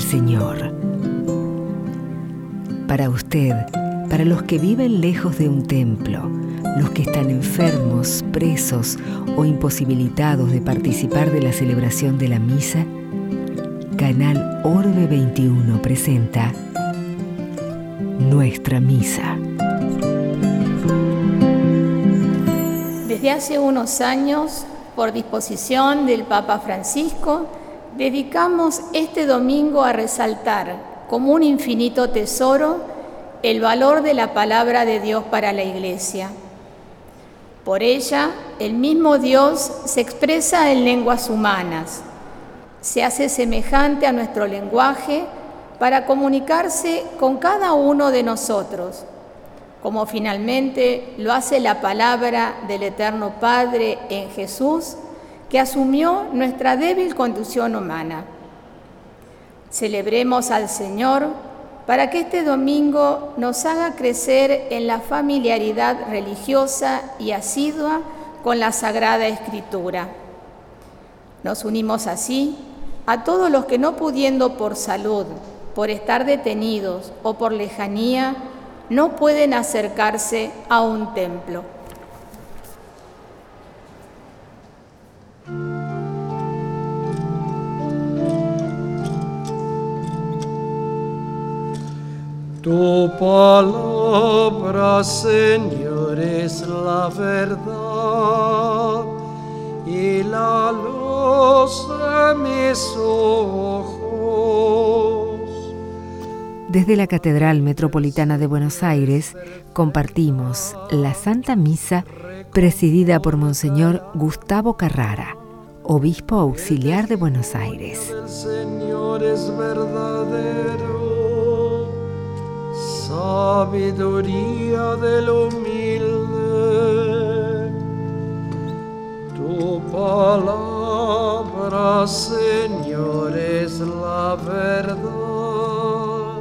Señor. Para usted, para los que viven lejos de un templo, los que están enfermos, presos o imposibilitados de participar de la celebración de la misa, Canal Orbe 21 presenta Nuestra Misa. Desde hace unos años, por disposición del Papa Francisco, dedicamos este domingo a resaltar como un infinito tesoro el valor de la palabra de Dios para la Iglesia. Por ella, el mismo Dios se expresa en lenguas humanas, se hace semejante a nuestro lenguaje para comunicarse con cada uno de nosotros, como finalmente lo hace la palabra del Eterno Padre en Jesús, que asumió nuestra débil condición humana. Celebremos al Señor para que este domingo nos haga crecer en la familiaridad religiosa y asidua con la Sagrada Escritura. Nos unimos así a todos los que no pudiendo por salud, por estar detenidos o por lejanía, no pueden acercarse a un templo. Tu palabra, Señor, es la verdad y la luz de mis ojos. Desde la Catedral Metropolitana de Buenos Aires compartimos la Santa Misa presidida por Monseñor Gustavo Carrara, obispo auxiliar de Buenos Aires. El Señor es verdadero, sabiduría del humilde. Tu palabra, Señor, es la verdad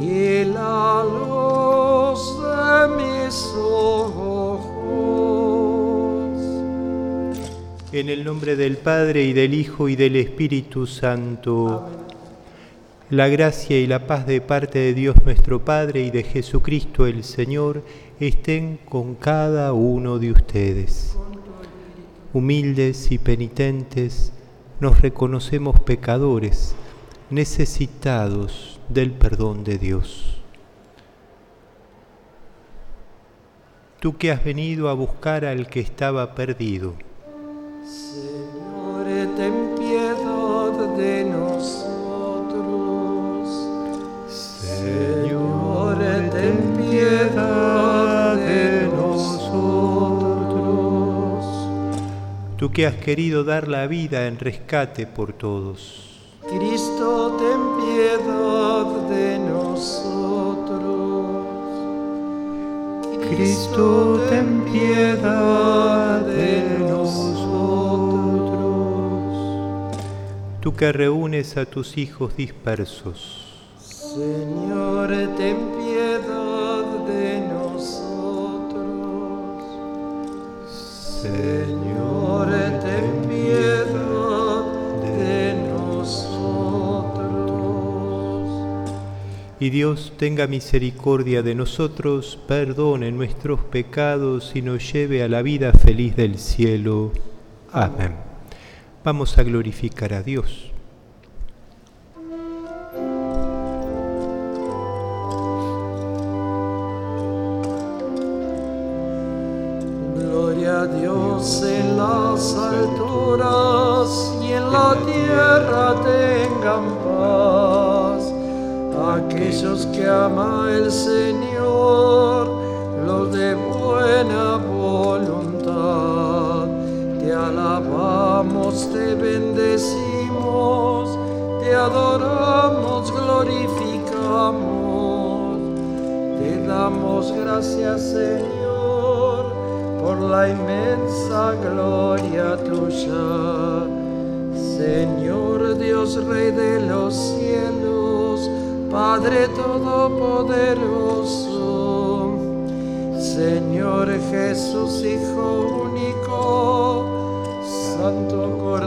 y la luz de mis ojos. En el nombre del Padre y del Hijo y del Espíritu Santo, la gracia y la paz de parte de Dios nuestro Padre y de Jesucristo el Señor estén con cada uno de ustedes. Humildes y penitentes, nos reconocemos pecadores, necesitados del perdón de Dios. Tú que has venido a buscar al que estaba perdido, Señor, ten piedad de nosotros. Señor, ten piedad de nosotros. tú que has querido dar la vida en rescate por todos. Cristo, ten piedad de nosotros. Cristo, ten piedad de nosotros. Tú que reúnes a tus hijos dispersos. Señor, ten piedad de nosotros. Señor, ten piedad de nosotros. Y Dios tenga misericordia de nosotros, perdone nuestros pecados y nos lleve a la vida feliz del cielo. Amén. Vamos a glorificar a Dios.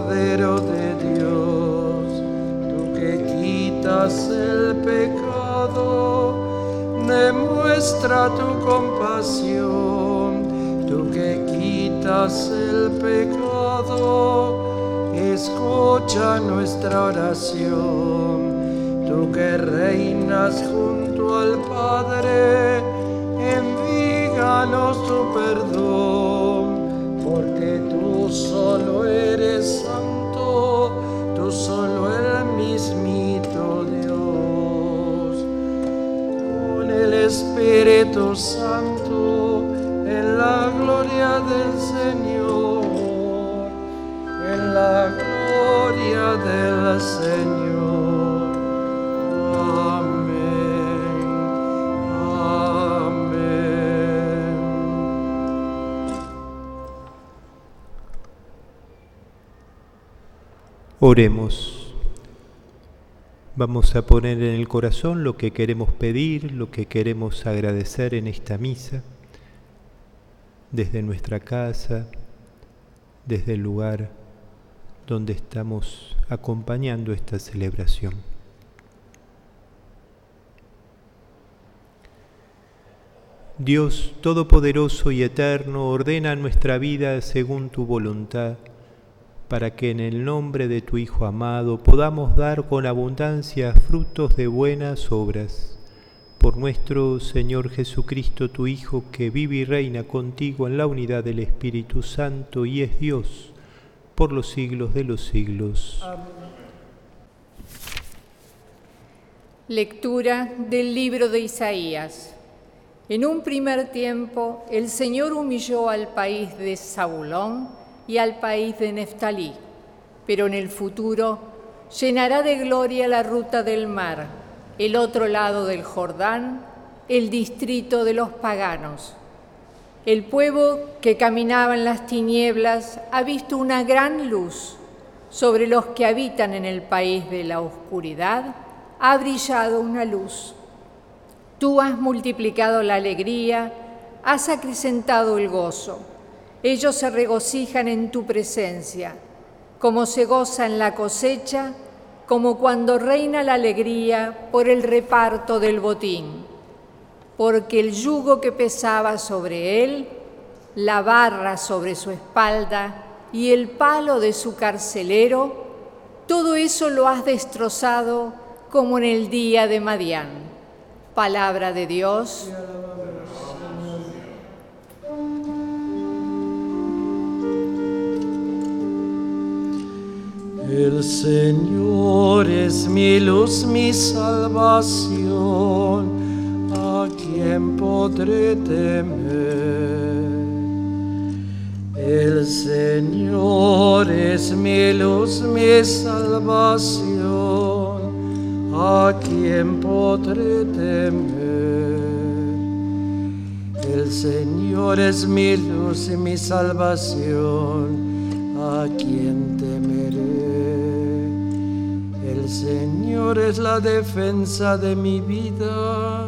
Cordero de Dios, tú que quitas el pecado, demuestra tu compasión, tú que quitas el pecado, escucha nuestra oración, tú que reinas junto al Padre, envíganos tu perdón, tú solo eres santo, tú solo el mismito Dios. Con el Espíritu Santo, en la gloria del Señor, en la gloria del Señor. Oremos. Vamos a poner en el corazón lo que queremos pedir, lo que queremos agradecer en esta misa, desde nuestra casa, desde el lugar donde estamos acompañando esta celebración. Dios Todopoderoso y Eterno, ordena nuestra vida según tu voluntad, para que en el nombre de tu Hijo amado podamos dar con abundancia frutos de buenas obras. Por nuestro Señor Jesucristo, tu Hijo, que vive y reina contigo en la unidad del Espíritu Santo y es Dios por los siglos de los siglos. Lectura del libro de Isaías. En un primer tiempo, el Señor humilló al país de Zabulón y al país de Neftalí, pero en el futuro llenará de gloria la ruta del mar, el otro lado del Jordán, el distrito de los paganos. El pueblo que caminaba en las tinieblas ha visto una gran luz. Sobre los que habitan en el país de la oscuridad ha brillado una luz. Tú has multiplicado la alegría, has acrecentado el gozo. Ellos se regocijan en tu presencia, como se goza en la cosecha, como cuando reina la alegría por el reparto del botín. Porque el yugo que pesaba sobre él, la barra sobre su espalda y el palo de su carcelero, todo eso lo has destrozado como en el día de Madián. Palabra de Dios. El Señor es mi luz, mi salvación, ¿a quién podré temer? El Señor es mi luz, mi salvación, ¿a quién podré temer? El Señor es mi luz y mi salvación, ¿a quién temeré? El Señor es la defensa de mi vida,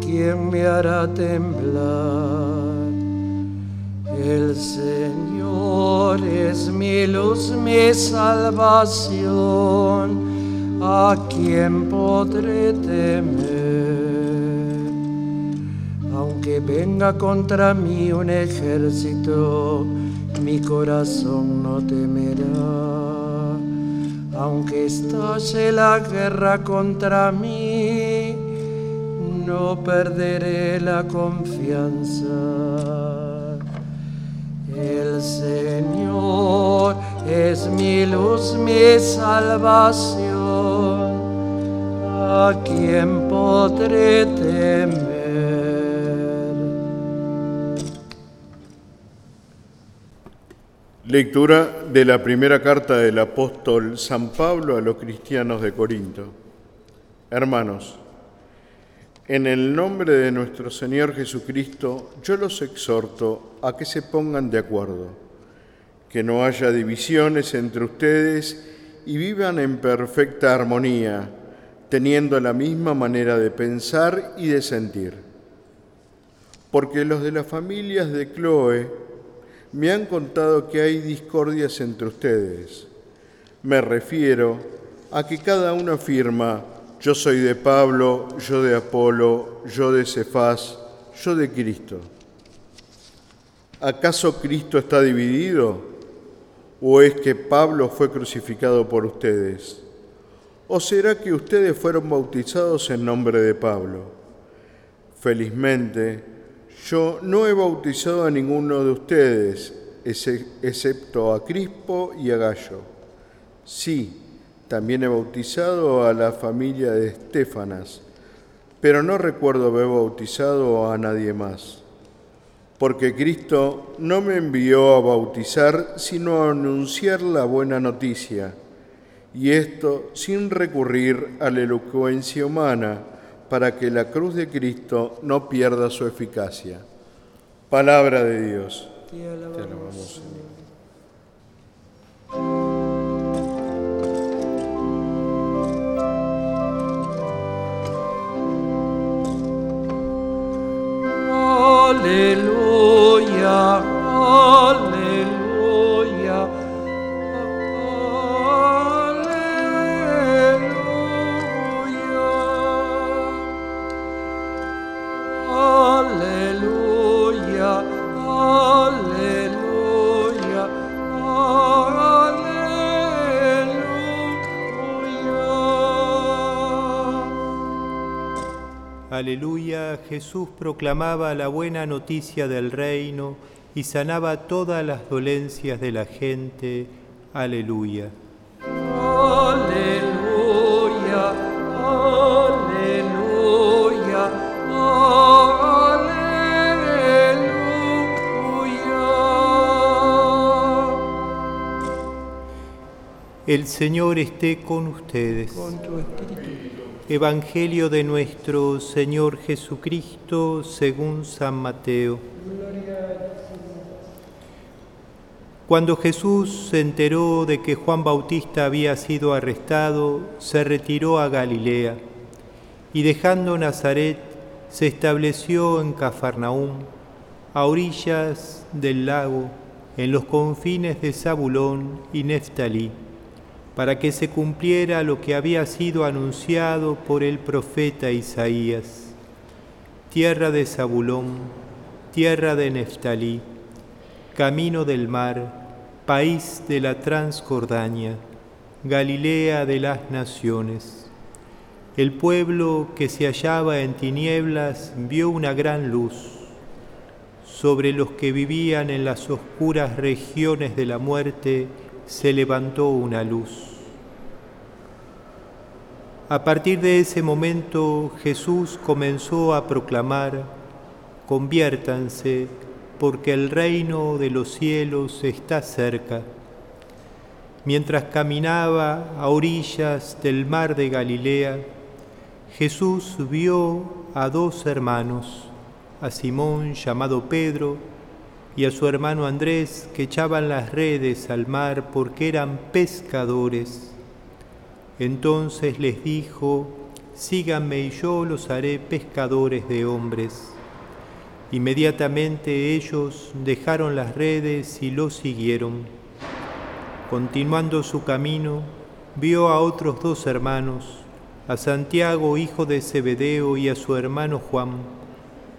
¿quién me hará temblar? El Señor es mi luz, mi salvación, ¿a quién podré temer? Aunque venga contra mí un ejército, mi corazón no temerá. Aunque estalle la guerra contra mí, no perderé la confianza. El Señor es mi luz, mi salvación. ¿A quién podré temer? Lectura de la primera carta del apóstol San Pablo a los cristianos de Corinto. Hermanos, en el nombre de nuestro Señor Jesucristo, yo los exhorto a que se pongan de acuerdo, que no haya divisiones entre ustedes y vivan en perfecta armonía, teniendo la misma manera de pensar y de sentir. Porque los de las familias de Chloe me han contado que hay discordias entre ustedes. Me refiero a que cada uno afirma, yo soy de Pablo, yo de Apolo, yo de Cefás, yo de Cristo. ¿Acaso Cristo está dividido? ¿O es que Pablo fue crucificado por ustedes? ¿O será que ustedes fueron bautizados en nombre de Pablo? Felizmente, yo no he bautizado a ninguno de ustedes, excepto a Crispo y a Gallo. Sí, también he bautizado a la familia de Estefanas, pero no recuerdo haber bautizado a nadie más porque Cristo no me envió a bautizar, sino a anunciar la buena noticia, y esto sin recurrir a la elocuencia humana, para que la cruz de Cristo no pierda su eficacia. Palabra de Dios. Te alabamos, Aleluya, Jesús proclamaba la buena noticia del reino y sanaba todas las dolencias de la gente. Aleluya. Aleluya, aleluya, aleluya. El Señor esté con ustedes. Con tu espíritu. Evangelio de nuestro Señor Jesucristo según San Mateo. Cuando Jesús se enteró de que Juan Bautista había sido arrestado, se retiró a Galilea y dejando Nazaret se estableció en Cafarnaúm, a orillas del lago, en los confines de Zabulón y Neftalí para que se cumpliera lo que había sido anunciado por el profeta Isaías. Tierra de Zabulón, tierra de Neftalí, camino del mar, país de la Transjordania, Galilea de las naciones. El pueblo que se hallaba en tinieblas vio una gran luz. Sobre los que vivían en las oscuras regiones de la muerte, se levantó una luz. A partir de ese momento Jesús comenzó a proclamar, conviértanse, porque el reino de los cielos está cerca. Mientras caminaba a orillas del mar de Galilea, Jesús vio a dos hermanos, a Simón llamado Pedro, y a su hermano Andrés que echaban las redes al mar porque eran pescadores. Entonces les dijo, síganme y yo los haré pescadores de hombres. Inmediatamente ellos dejaron las redes y lo siguieron. Continuando su camino, vio a otros dos hermanos, a Santiago, hijo de Zebedeo, y a su hermano Juan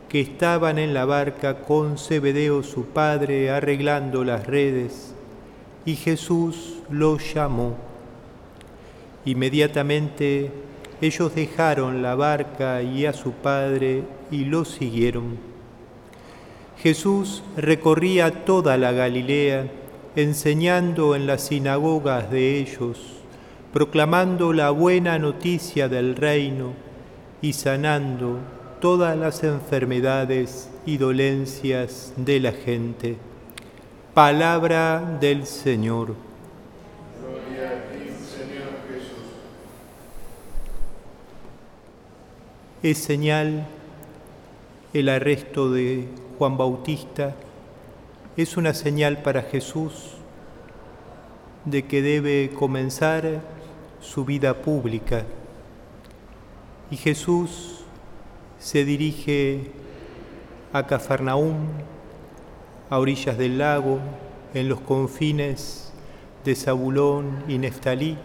que estaban en la barca con Zebedeo su padre arreglando las redes, y Jesús los llamó. Inmediatamente ellos dejaron la barca y a su padre y lo siguieron. Jesús recorría toda la Galilea, enseñando en las sinagogas de ellos, proclamando la buena noticia del reino y sanando todas las enfermedades y dolencias de la gente. Palabra del Señor. Gloria a ti, Señor Jesús. Es señal el arresto de Juan Bautista, es una señal para Jesús de que debe comenzar su vida pública. Y Jesús se dirige a Cafarnaúm, a orillas del lago, en los confines de Zabulón y Neftalí.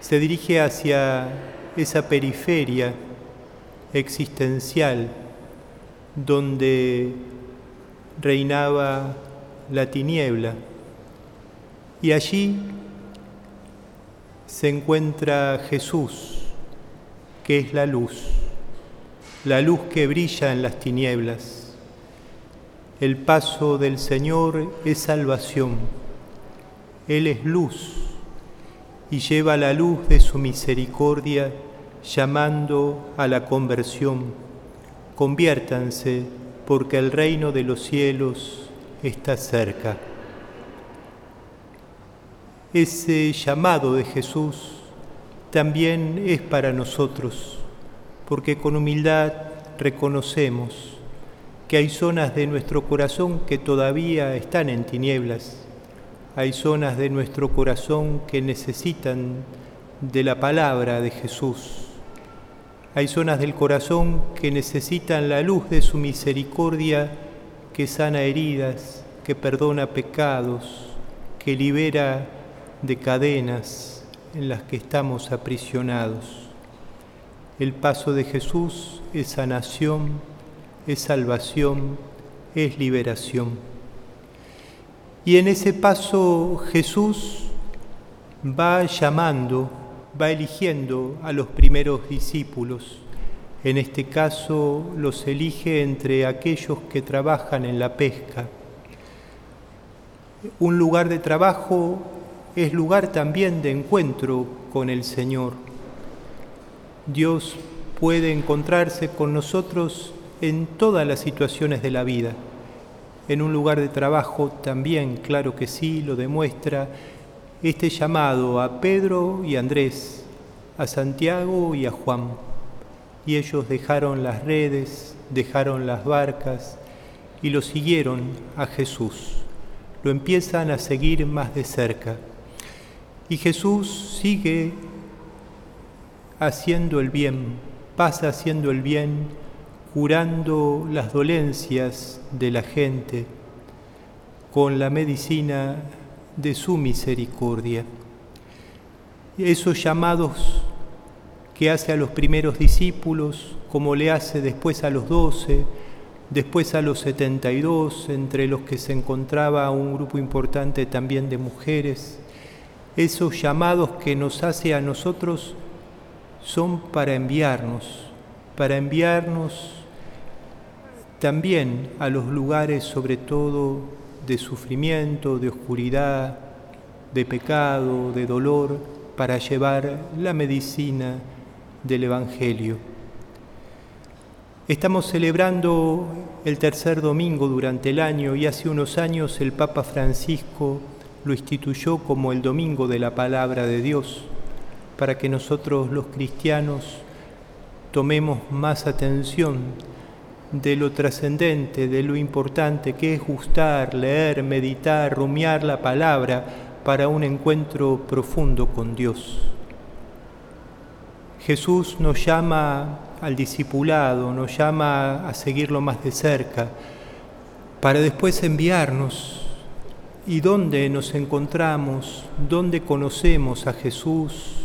Se dirige hacia esa periferia existencial donde reinaba la tiniebla. Y allí se encuentra Jesús, que es la luz, la luz que brilla en las tinieblas. El paso del Señor es salvación. Él es luz y lleva la luz de su misericordia llamando a la conversión. Conviértanse porque el reino de los cielos está cerca. Ese llamado de Jesús también es para nosotros, porque con humildad reconocemos que hay zonas de nuestro corazón que todavía están en tinieblas, hay zonas de nuestro corazón que necesitan de la palabra de Jesús, hay zonas del corazón que necesitan la luz de su misericordia que sana heridas, que perdona pecados, que libera de cadenas en las que estamos aprisionados. El paso de Jesús es sanación, es salvación, es liberación. Y en ese paso Jesús va llamando, va eligiendo a los primeros discípulos. En este caso los elige entre aquellos que trabajan en la pesca. Un lugar de trabajo es lugar también de encuentro con el Señor. Dios puede encontrarse con nosotros en todas las situaciones de la vida. En un lugar de trabajo también, claro que sí, lo demuestra este llamado a Pedro y Andrés, a Santiago y a Juan. Y ellos dejaron las redes, dejaron las barcas y lo siguieron a Jesús. Lo empiezan a seguir más de cerca. Y Jesús sigue haciendo el bien, pasa haciendo el bien, curando las dolencias de la gente con la medicina de su misericordia. Esos llamados que hace a los primeros discípulos, como le hace después a los doce, después a los setenta y dos, entre los que se encontraba un grupo importante también de mujeres, esos llamados que nos hace a nosotros son para enviarnos, para enviarnos también a los lugares sobre todo de sufrimiento, de oscuridad, de pecado, de dolor, para llevar la medicina del Evangelio. Estamos celebrando el tercer domingo durante el año y hace unos años el Papa Francisco lo instituyó como el domingo de la palabra de Dios, para que nosotros los cristianos tomemos más atención de lo trascendente, de lo importante que es gustar, leer, meditar, rumiar la palabra para un encuentro profundo con Dios. Jesús nos llama al discipulado, nos llama a seguirlo más de cerca, para después enviarnos. Y dónde nos encontramos, dónde conocemos a Jesús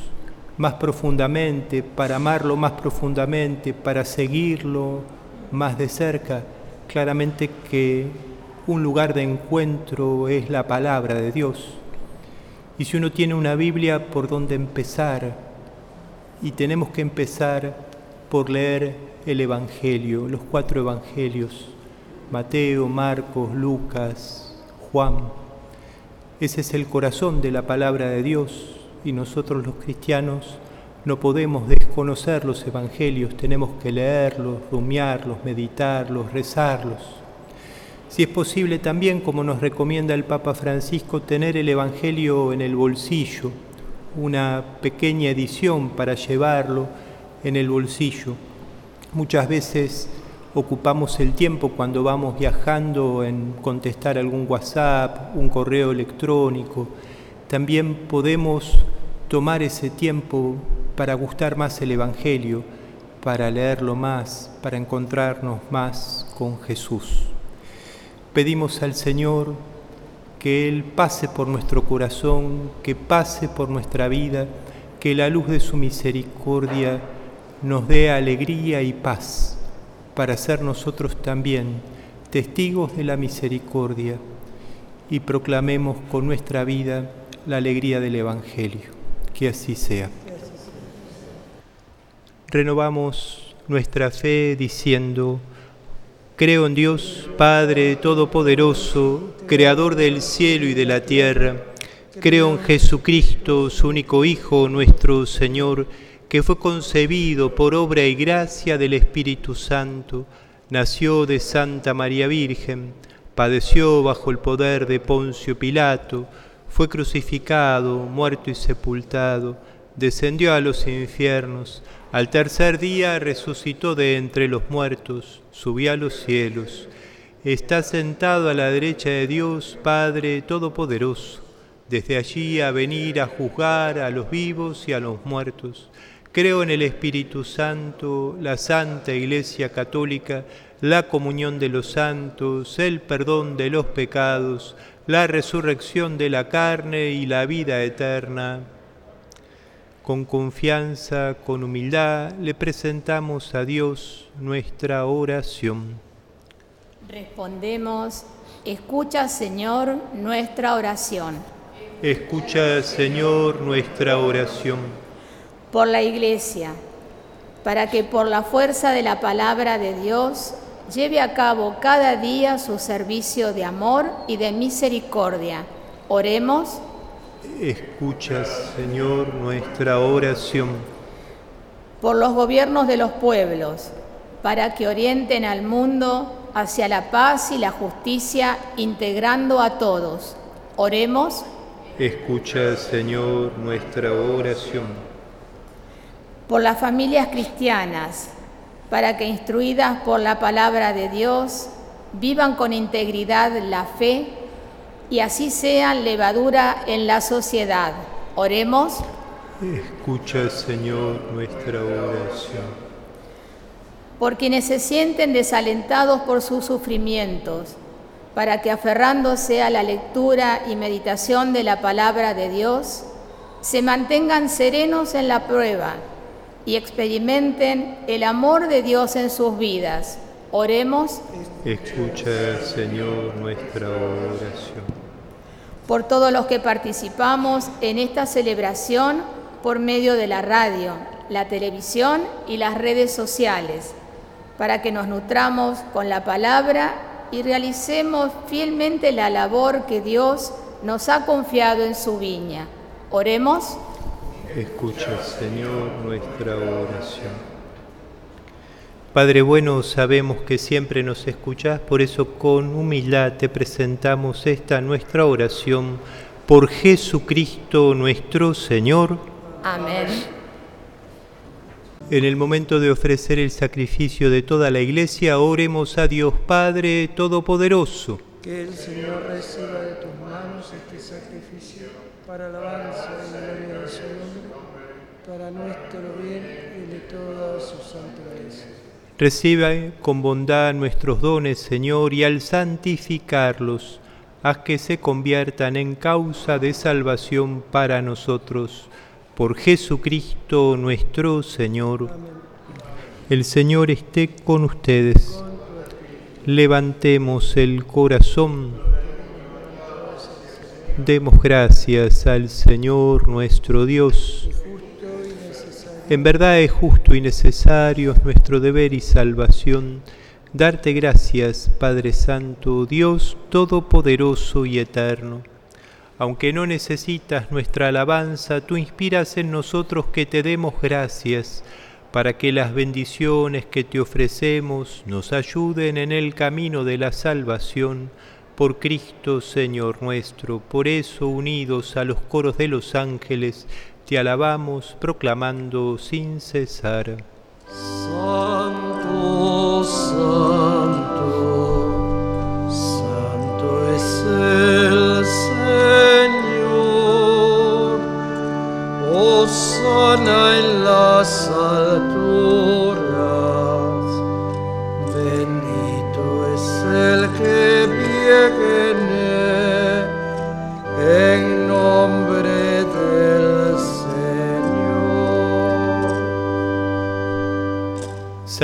más profundamente, para amarlo más profundamente, para seguirlo más de cerca, claramente que un lugar de encuentro es la palabra de Dios. Y si uno tiene una Biblia, ¿por dónde empezar? Y tenemos que empezar por leer el Evangelio, los cuatro Evangelios, Mateo, Marcos, Lucas, Juan. Ese es el corazón de la palabra de Dios y nosotros los cristianos no podemos desconocer los evangelios, tenemos que leerlos, rumiarlos, meditarlos, rezarlos. Si es posible también, como nos recomienda el Papa Francisco, tener el Evangelio en el bolsillo, una pequeña edición para llevarlo en el bolsillo. Muchas veces ocupamos el tiempo cuando vamos viajando en contestar algún WhatsApp, un correo electrónico. También podemos tomar ese tiempo para gustar más el Evangelio, para leerlo más, para encontrarnos más con Jesús. pedimos al Señor que Él pase por nuestro corazón, que pase por nuestra vida, que la luz de su misericordia nos dé alegría y paz para ser nosotros también testigos de la misericordia y proclamemos con nuestra vida la alegría del Evangelio. Que así sea. Renovamos nuestra fe diciendo, Creo en Dios, Padre Todopoderoso, Creador del cielo y de la tierra. Creo en Jesucristo, su único Hijo, nuestro Señor, que fue concebido por obra y gracia del Espíritu Santo, nació de Santa María Virgen, padeció bajo el poder de Poncio Pilato, fue crucificado, muerto y sepultado, descendió a los infiernos, al tercer día resucitó de entre los muertos, subió a los cielos, está sentado a la derecha de Dios Padre Todopoderoso, desde allí a venir a juzgar a los vivos y a los muertos. Creo en el Espíritu Santo, la Santa Iglesia Católica, la comunión de los santos, el perdón de los pecados, la resurrección de la carne y la vida eterna con confianza, con humildad, le presentamos a Dios nuestra oración. Respondemos, escucha Señor nuestra oración. Escucha Señor nuestra oración. Por la Iglesia, para que por la fuerza de la palabra de Dios lleve a cabo cada día su servicio de amor y de misericordia. Oremos Escucha, Señor, nuestra oración. Por los gobiernos de los pueblos, para que orienten al mundo hacia la paz y la justicia, integrando a todos. Oremos. Escucha, Señor, nuestra oración. Por las familias cristianas, para que instruidas por la palabra de Dios, vivan con integridad la fe y así sean levadura en la sociedad. Oremos. Escucha, Señor, nuestra oración. Por quienes se sienten desalentados por sus sufrimientos, para que aferrándose a la lectura y meditación de la palabra de Dios, se mantengan serenos en la prueba y experimenten el amor de Dios en sus vidas. Oremos. Escucha, Señor, nuestra oración por todos los que participamos en esta celebración por medio de la radio, la televisión y las redes sociales, para que nos nutramos con la palabra y realicemos fielmente la labor que Dios nos ha confiado en su viña. Oremos. Escucha, Señor, nuestra oración. Padre bueno, sabemos que siempre nos escuchás, por eso con humildad te presentamos esta nuestra oración por Jesucristo nuestro Señor. Amén. En el momento de ofrecer el sacrificio de toda la iglesia, oremos a Dios Padre Todopoderoso. Que el Señor reciba de tus manos este sacrificio para alabanza y gloria de su nombre, para nuestro bien y de toda su santa iglesia. Reciba con bondad nuestros dones, Señor, y al santificarlos, haz que se conviertan en causa de salvación para nosotros. Por Jesucristo nuestro Señor. El Señor esté con ustedes. Levantemos el corazón. Demos gracias al Señor nuestro Dios. En verdad es justo y necesario, es nuestro deber y salvación, darte gracias, Padre Santo, Dios Todopoderoso y Eterno. Aunque no necesitas nuestra alabanza, tú inspiras en nosotros que te demos gracias, para que las bendiciones que te ofrecemos nos ayuden en el camino de la salvación. Por Cristo, Señor nuestro, por eso, unidos a los coros de los ángeles, te alabamos proclamando sin cesar. Santo, santo, santo es el Señor. Oh, sana en las alturas.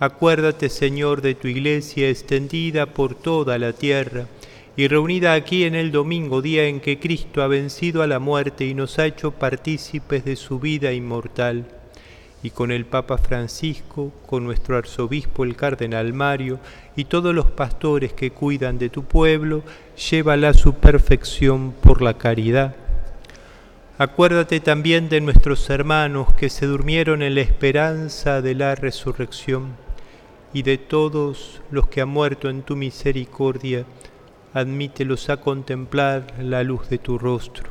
Acuérdate, Señor, de tu iglesia extendida por toda la tierra y reunida aquí en el domingo, día en que Cristo ha vencido a la muerte y nos ha hecho partícipes de su vida inmortal. Y con el Papa Francisco, con nuestro arzobispo el Cardenal Mario y todos los pastores que cuidan de tu pueblo, llévala a su perfección por la caridad Acuérdate también de nuestros hermanos que se durmieron en la esperanza de la resurrección y de todos los que han muerto en tu misericordia, admítelos a contemplar la luz de tu rostro.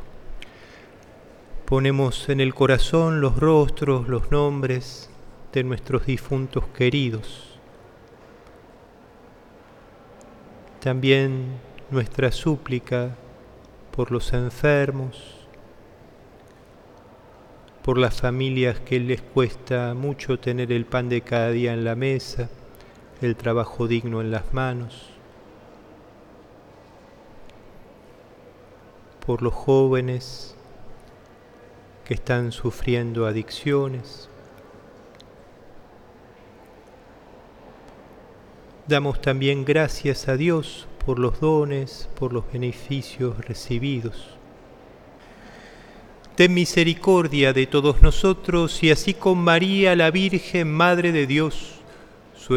Ponemos en el corazón los rostros, los nombres de nuestros difuntos queridos. También nuestra súplica por los enfermos, por las familias que les cuesta mucho tener el pan de cada día en la mesa, el trabajo digno en las manos, por los jóvenes que están sufriendo adicciones. Damos también gracias a Dios por los dones, por los beneficios recibidos. Ten misericordia de todos nosotros y así con María la Virgen, Madre de Dios, su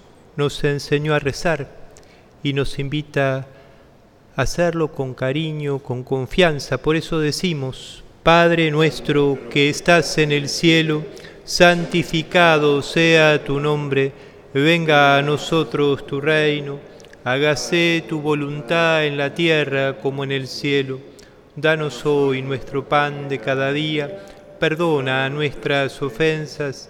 nos enseñó a rezar y nos invita a hacerlo con cariño, con confianza. Por eso decimos, Padre nuestro que estás en el cielo, santificado sea tu nombre, venga a nosotros tu reino, hágase tu voluntad en la tierra como en el cielo. Danos hoy nuestro pan de cada día, perdona nuestras ofensas,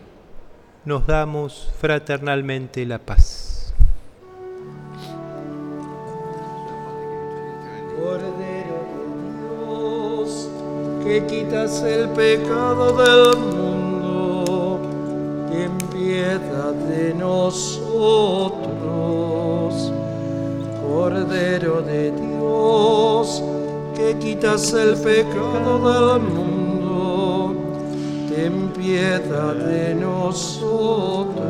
Nos damos fraternalmente la paz. Cordero de Dios, que quitas el pecado del mundo, ten piedad de nosotros. Cordero de Dios, que quitas el pecado del mundo, ten piedad de nosotros.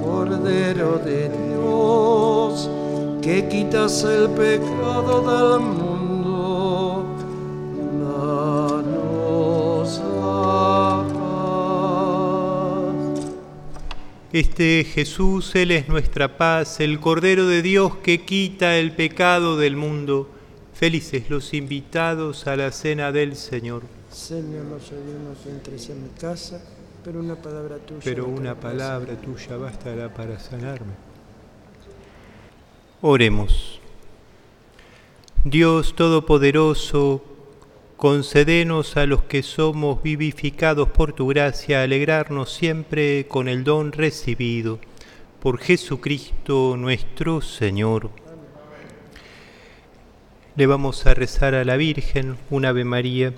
Cordero de Dios, que quitas el pecado del mundo, danos la paz. Este Jesús, Él es nuestra paz, el Cordero de Dios que quita el pecado del mundo. Felices los invitados a la cena del Señor. Señor, no soy digno que entres en mi casa, pero una palabra tuya. Pero una palabra tuya bastará para sanarme. Oremos. Dios Todopoderoso, concédenos a los que somos vivificados por tu gracia alegrarnos siempre con el don recibido. Por Jesucristo nuestro Señor. Le vamos a rezar a la Virgen un Ave María,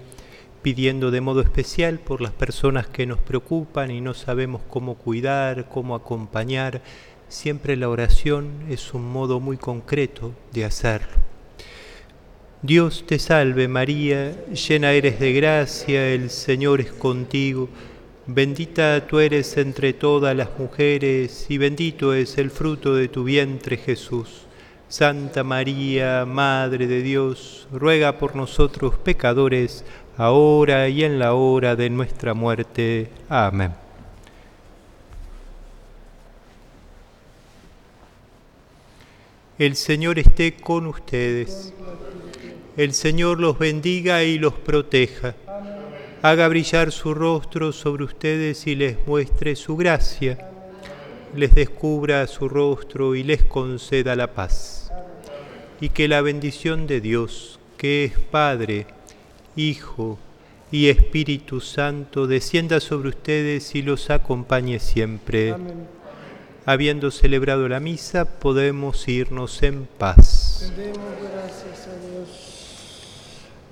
pidiendo de modo especial por las personas que nos preocupan y no sabemos cómo cuidar, cómo acompañar. Siempre la oración es un modo muy concreto de hacerlo. Dios te salve María, llena eres de gracia, el Señor es contigo. Bendita tú eres entre todas las mujeres y bendito es el fruto de tu vientre Jesús. Santa María, Madre de Dios, ruega por nosotros pecadores, ahora y en la hora de nuestra muerte. Amén. El Señor esté con ustedes. El Señor los bendiga y los proteja. Haga brillar su rostro sobre ustedes y les muestre su gracia. Les descubra su rostro y les conceda la paz. Y que la bendición de Dios, que es Padre, Hijo y Espíritu Santo, descienda sobre ustedes y los acompañe siempre. Amén. Habiendo celebrado la misa, podemos irnos en paz. Demos gracias.